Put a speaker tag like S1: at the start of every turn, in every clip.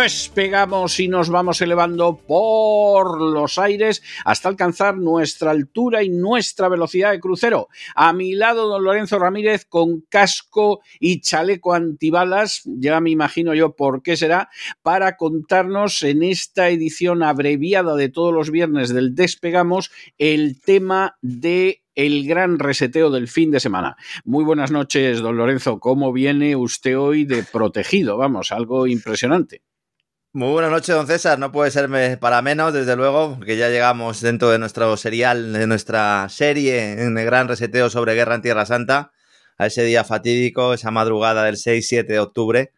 S1: despegamos y nos vamos elevando por los aires hasta alcanzar nuestra altura y nuestra velocidad de crucero. A mi lado, don Lorenzo Ramírez con casco y chaleco antibalas, ya me imagino yo por qué será, para contarnos en esta edición abreviada de todos los viernes del Despegamos el tema de el gran reseteo del fin de semana. Muy buenas noches, don Lorenzo. ¿Cómo viene usted hoy de protegido? Vamos, algo impresionante.
S2: Muy buenas noches, don César. No puede ser para menos, desde luego, porque ya llegamos dentro de nuestro serial, de nuestra serie en el gran reseteo sobre guerra en Tierra Santa, a ese día fatídico, esa madrugada del 6-7 de octubre,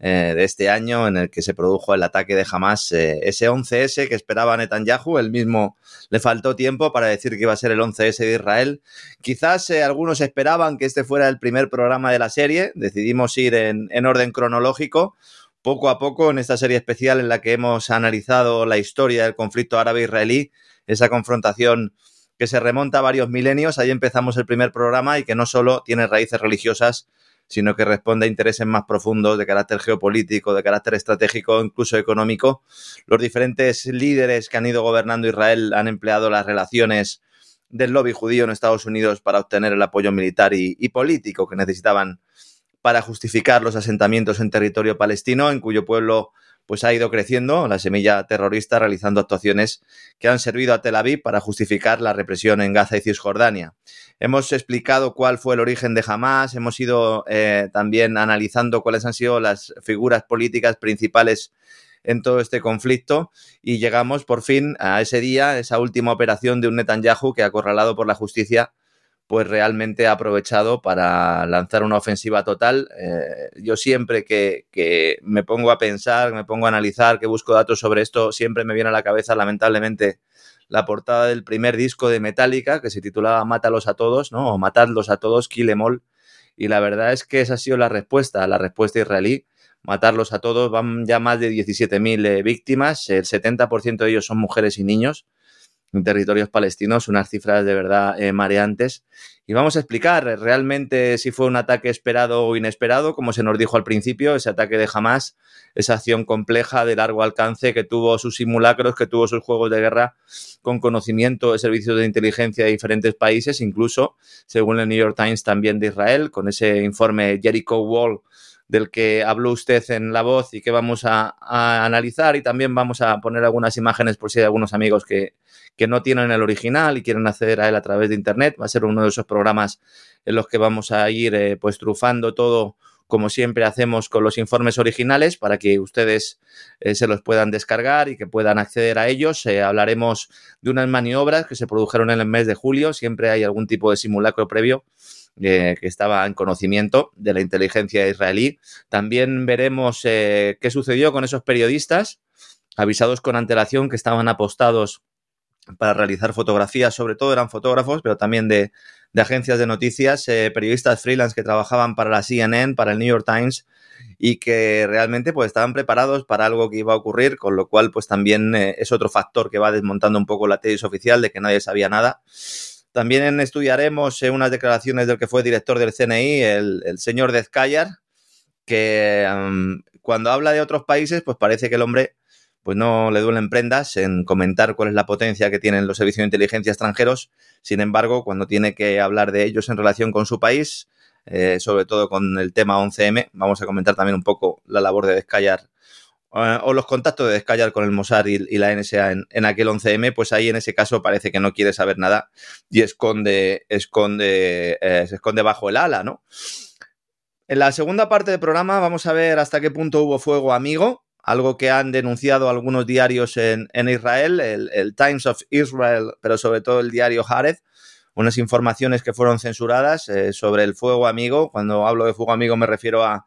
S2: eh, de este año en el que se produjo el ataque de Hamas, eh, ese 11S que esperaba Netanyahu, el mismo le faltó tiempo para decir que iba a ser el 11S de Israel. Quizás eh, algunos esperaban que este fuera el primer programa de la serie, decidimos ir en orden cronológico, poco a poco en esta serie especial en la que hemos analizado la historia del conflicto árabe-israelí, esa confrontación que se remonta a varios milenios. Ahí empezamos el primer programa y que no solo tiene raíces religiosas, sino que responde a intereses más profundos de carácter geopolítico, de carácter estratégico, incluso económico. Los diferentes líderes que han ido gobernando Israel han empleado las relaciones del lobby judío en Estados Unidos para obtener el apoyo militar y, político que necesitaban para justificar los asentamientos en territorio palestino, en cuyo pueblo pues ha ido creciendo la semilla terrorista realizando actuaciones que han servido a Tel Aviv para justificar la represión en Gaza y Cisjordania. Hemos explicado cuál fue el origen de Hamas, hemos ido eh, también analizando cuáles han sido las figuras políticas principales en todo este conflicto y llegamos por fin a ese día, esa última operación de un Netanyahu que acorralado por la justicia pues realmente ha aprovechado para lanzar una ofensiva total. Eh, yo siempre que, me pongo a pensar, me pongo a analizar, que busco datos sobre esto, siempre me viene a la cabeza, lamentablemente, la portada del primer disco de Metallica, que se titulaba Mátalos a todos, ¿no? O Matadlos a todos, Kill em all. Y la verdad es que esa ha sido la respuesta, la respuesta israelí. Matarlos a todos, van ya más de 17.000 eh, víctimas, el 70% de ellos son mujeres y niños en territorios palestinos, unas cifras de verdad eh, mareantes. Y vamos a explicar realmente si fue un ataque esperado o inesperado, como se nos dijo al principio, ese ataque de Hamas, esa acción compleja de largo alcance que tuvo sus simulacros, que tuvo sus juegos de guerra con conocimiento de servicios de inteligencia de diferentes países, incluso, según el New York Times, también de Israel, con ese informe Jericho Wall del que habló usted en la voz y que vamos a, analizar y también vamos a poner algunas imágenes por si hay algunos amigos que, no tienen el original y quieren acceder a él a través de internet. Va a ser uno de esos programas en los que vamos a ir eh, pues trufando todo como siempre hacemos con los informes originales para que ustedes eh, se los puedan descargar y que puedan acceder a ellos. Eh, hablaremos de unas maniobras que se produjeron en el mes de julio. Siempre hay algún tipo de simulacro previo eh, que estaba en conocimiento de la inteligencia israelí. También veremos eh, qué sucedió con esos periodistas avisados con antelación que estaban apostados para realizar fotografías, sobre todo eran fotógrafos, pero también de, agencias de noticias, eh, periodistas freelance que trabajaban para la CNN, para el New York Times y que realmente pues estaban preparados para algo que iba a ocurrir, con lo cual pues también es otro factor que va desmontando un poco la tesis oficial de que nadie sabía nada. También estudiaremos eh, unas declaraciones del que fue director del CNI, el, señor Dezcayar, que cuando habla de otros países, pues parece que el hombre pues no le duelen prendas en comentar cuál es la potencia que tienen los servicios de inteligencia extranjeros. Sin embargo, cuando tiene que hablar de ellos en relación con su país, eh, sobre todo con el tema 11M, vamos a comentar también un poco la labor de Descallar eh, o los contactos de Descallar con el Mossad y, la NSA en, aquel 11M, pues ahí en ese caso parece que no quiere saber nada y esconde, esconde, eh, se esconde bajo el ala, ¿no? En la segunda parte del programa vamos a ver hasta qué punto hubo fuego amigo, algo que han denunciado algunos diarios en, Israel, el, Times of Israel, pero sobre todo el diario Haaretz, unas informaciones que fueron censuradas eh, sobre el fuego amigo. Cuando hablo de fuego amigo me refiero a,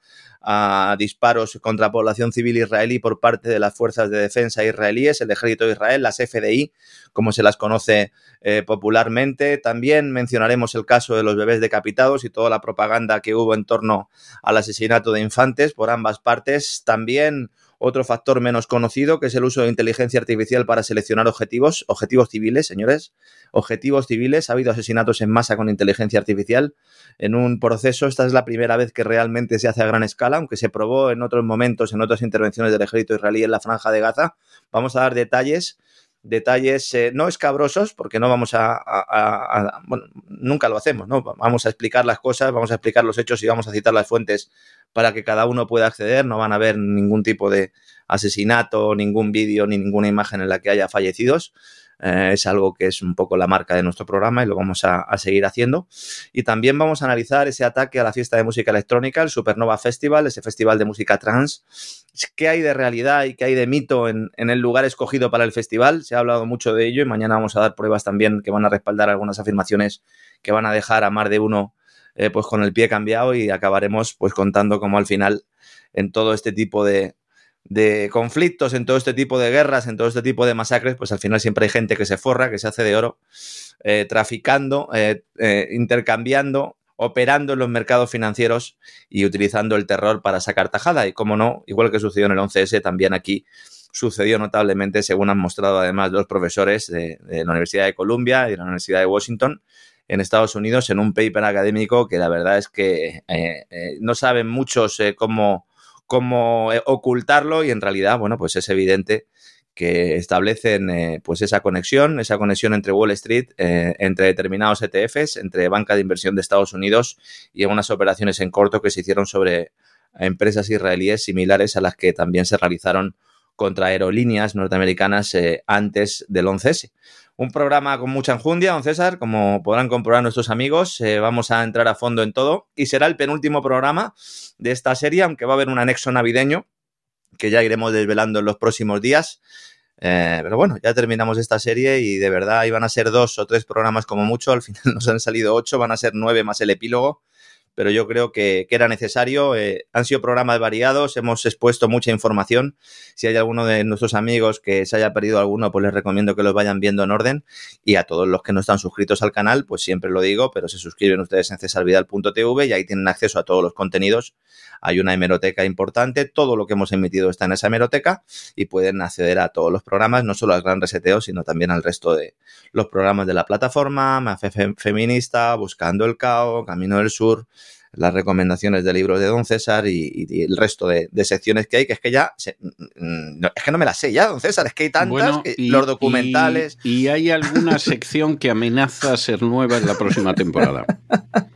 S2: disparos contra población civil israelí por parte de las fuerzas de defensa israelíes, el ejército de Israel, las FDI, como se las conoce eh, popularmente. También mencionaremos el caso de los bebés decapitados y toda la propaganda que hubo en torno al asesinato de infantes por ambas partes. También otro factor menos conocido, que es el uso de inteligencia artificial para seleccionar objetivos, objetivos civiles, señores, objetivos civiles. Ha habido asesinatos en masa con inteligencia artificial en un proceso. Esta es la primera vez que realmente se hace a gran escala, aunque se probó en otros momentos, en otras intervenciones del ejército israelí en la franja de Gaza. Vamos a dar detalles detalles eh, no escabrosos, porque no vamos a, nunca lo hacemos, ¿no? Vamos a explicar las cosas, vamos a explicar los hechos y vamos a citar las fuentes para que cada uno pueda acceder, no van a ver ningún tipo de asesinato, ningún vídeo ni ninguna imagen en la que haya fallecidos. Eh, es algo que es un poco la marca de nuestro programa y lo vamos a, seguir haciendo. Y también vamos a analizar ese ataque a la fiesta de música electrónica, el Supernova Festival, ese festival de música trans. ¿Qué hay de realidad y qué hay de mito en, el lugar escogido para el festival? Se ha hablado mucho de ello y mañana vamos a dar pruebas también que van a respaldar algunas afirmaciones que van a dejar a más de uno eh, pues con el pie cambiado y acabaremos pues contando cómo al final en todo este tipo de, de conflictos, en todo este tipo de guerras, en todo este tipo de masacres, pues al final siempre hay gente que se forra, que se hace de oro, eh, traficando, eh, eh, intercambiando, operando en los mercados financieros y utilizando el terror para sacar tajada. Y como no, igual que sucedió en el 11S, también aquí sucedió notablemente, según han mostrado además los profesores de, la Universidad de Columbia y de la Universidad de Washington, en Estados Unidos, en un paper académico que la verdad es que no saben muchos cómo eh, ocultarlo y en realidad, bueno, pues es evidente que establecen eh, pues esa conexión, esa conexión entre Wall Street, eh, entre determinados ETFs, entre banca de inversión de Estados Unidos y unas operaciones en corto que se hicieron sobre empresas israelíes similares a las que también se realizaron contra aerolíneas norteamericanas antes del 11S. Un programa con mucha enjundia, don César, como podrán comprobar nuestros amigos. Eh, vamos a entrar a fondo en todo y será el penúltimo programa de esta serie, aunque va a haber un anexo navideño que ya iremos desvelando en los próximos días. Eh, pero bueno, ya terminamos esta serie y de verdad iban a ser dos o tres programas como mucho. Al final nos han salido ocho, van a ser nueve más el epílogo pero yo creo que, era necesario. Eh, han sido programas variados, hemos expuesto mucha información. Si hay alguno de nuestros amigos que se haya perdido alguno, pues les recomiendo que los vayan viendo en orden. Y a todos los que no están suscritos al canal, pues siempre lo digo, pero se suscriben ustedes en cesarvidal.tv y ahí tienen acceso a todos los contenidos. Hay una hemeroteca importante, todo lo que hemos emitido está en esa hemeroteca y pueden acceder a todos los programas, no solo al Gran Reseteo, sino también al resto de los programas de la plataforma, Mafe Feminista, Buscando el Cao, Camino del Sur, las recomendaciones de libros de Don César y, el resto de, secciones que hay, que es que ya, mm, es que no me las sé ya, Don César, es que hay tantas, los documentales.
S1: Y, hay alguna sección que amenaza ser nueva en la próxima temporada.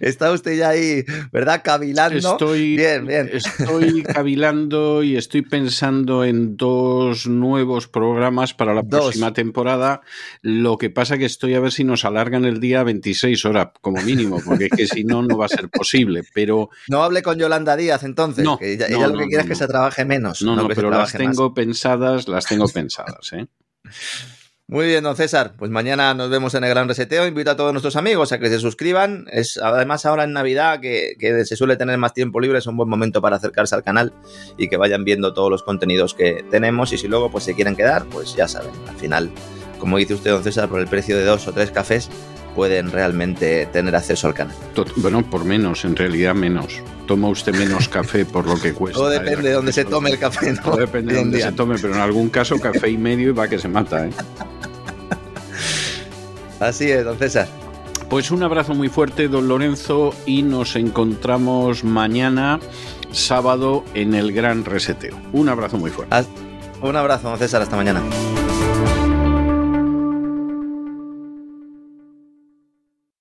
S2: Está usted ya ahí, ¿verdad? Cavilando.
S1: Estoy, bien, bien. Estoy cavilando y estoy pensando en dos nuevos programas para la próxima temporada. Lo que pasa que estoy a ver si nos alargan el día 26 horas, como mínimo, porque es que si no, no va a ser posible, pero...
S2: No hable con Yolanda Díaz entonces, no, que ella, lo que quiere es que se trabaje menos.
S1: No, no, pero las tengo pensadas, las tengo pensadas, ¿eh?
S2: Muy bien, don César. Pues mañana nos vemos en el Gran Reseteo. Invito a todos nuestros amigos a que se suscriban. Es además ahora en Navidad que, que, se suele tener más tiempo libre, es un buen momento para acercarse al canal y que vayan viendo todos los contenidos que tenemos. Y si luego pues se quieren quedar, pues ya saben. Al final, como dice usted, don César, por el precio de dos o tres cafés, pueden realmente tener acceso al canal.
S1: Bueno, por menos, en realidad menos. Toma usted menos café por lo que cuesta.
S2: Todo depende de dónde se tome el café, ¿no?
S1: Todo depende de dónde se tome, pero en algún caso café y medio y va que se mata, ¿eh?
S2: Así es, don César.
S1: Pues un abrazo muy fuerte, don Lorenzo, y nos encontramos mañana, sábado, en el Gran Reseteo. Un abrazo muy fuerte.
S2: Un abrazo, don César, hasta mañana.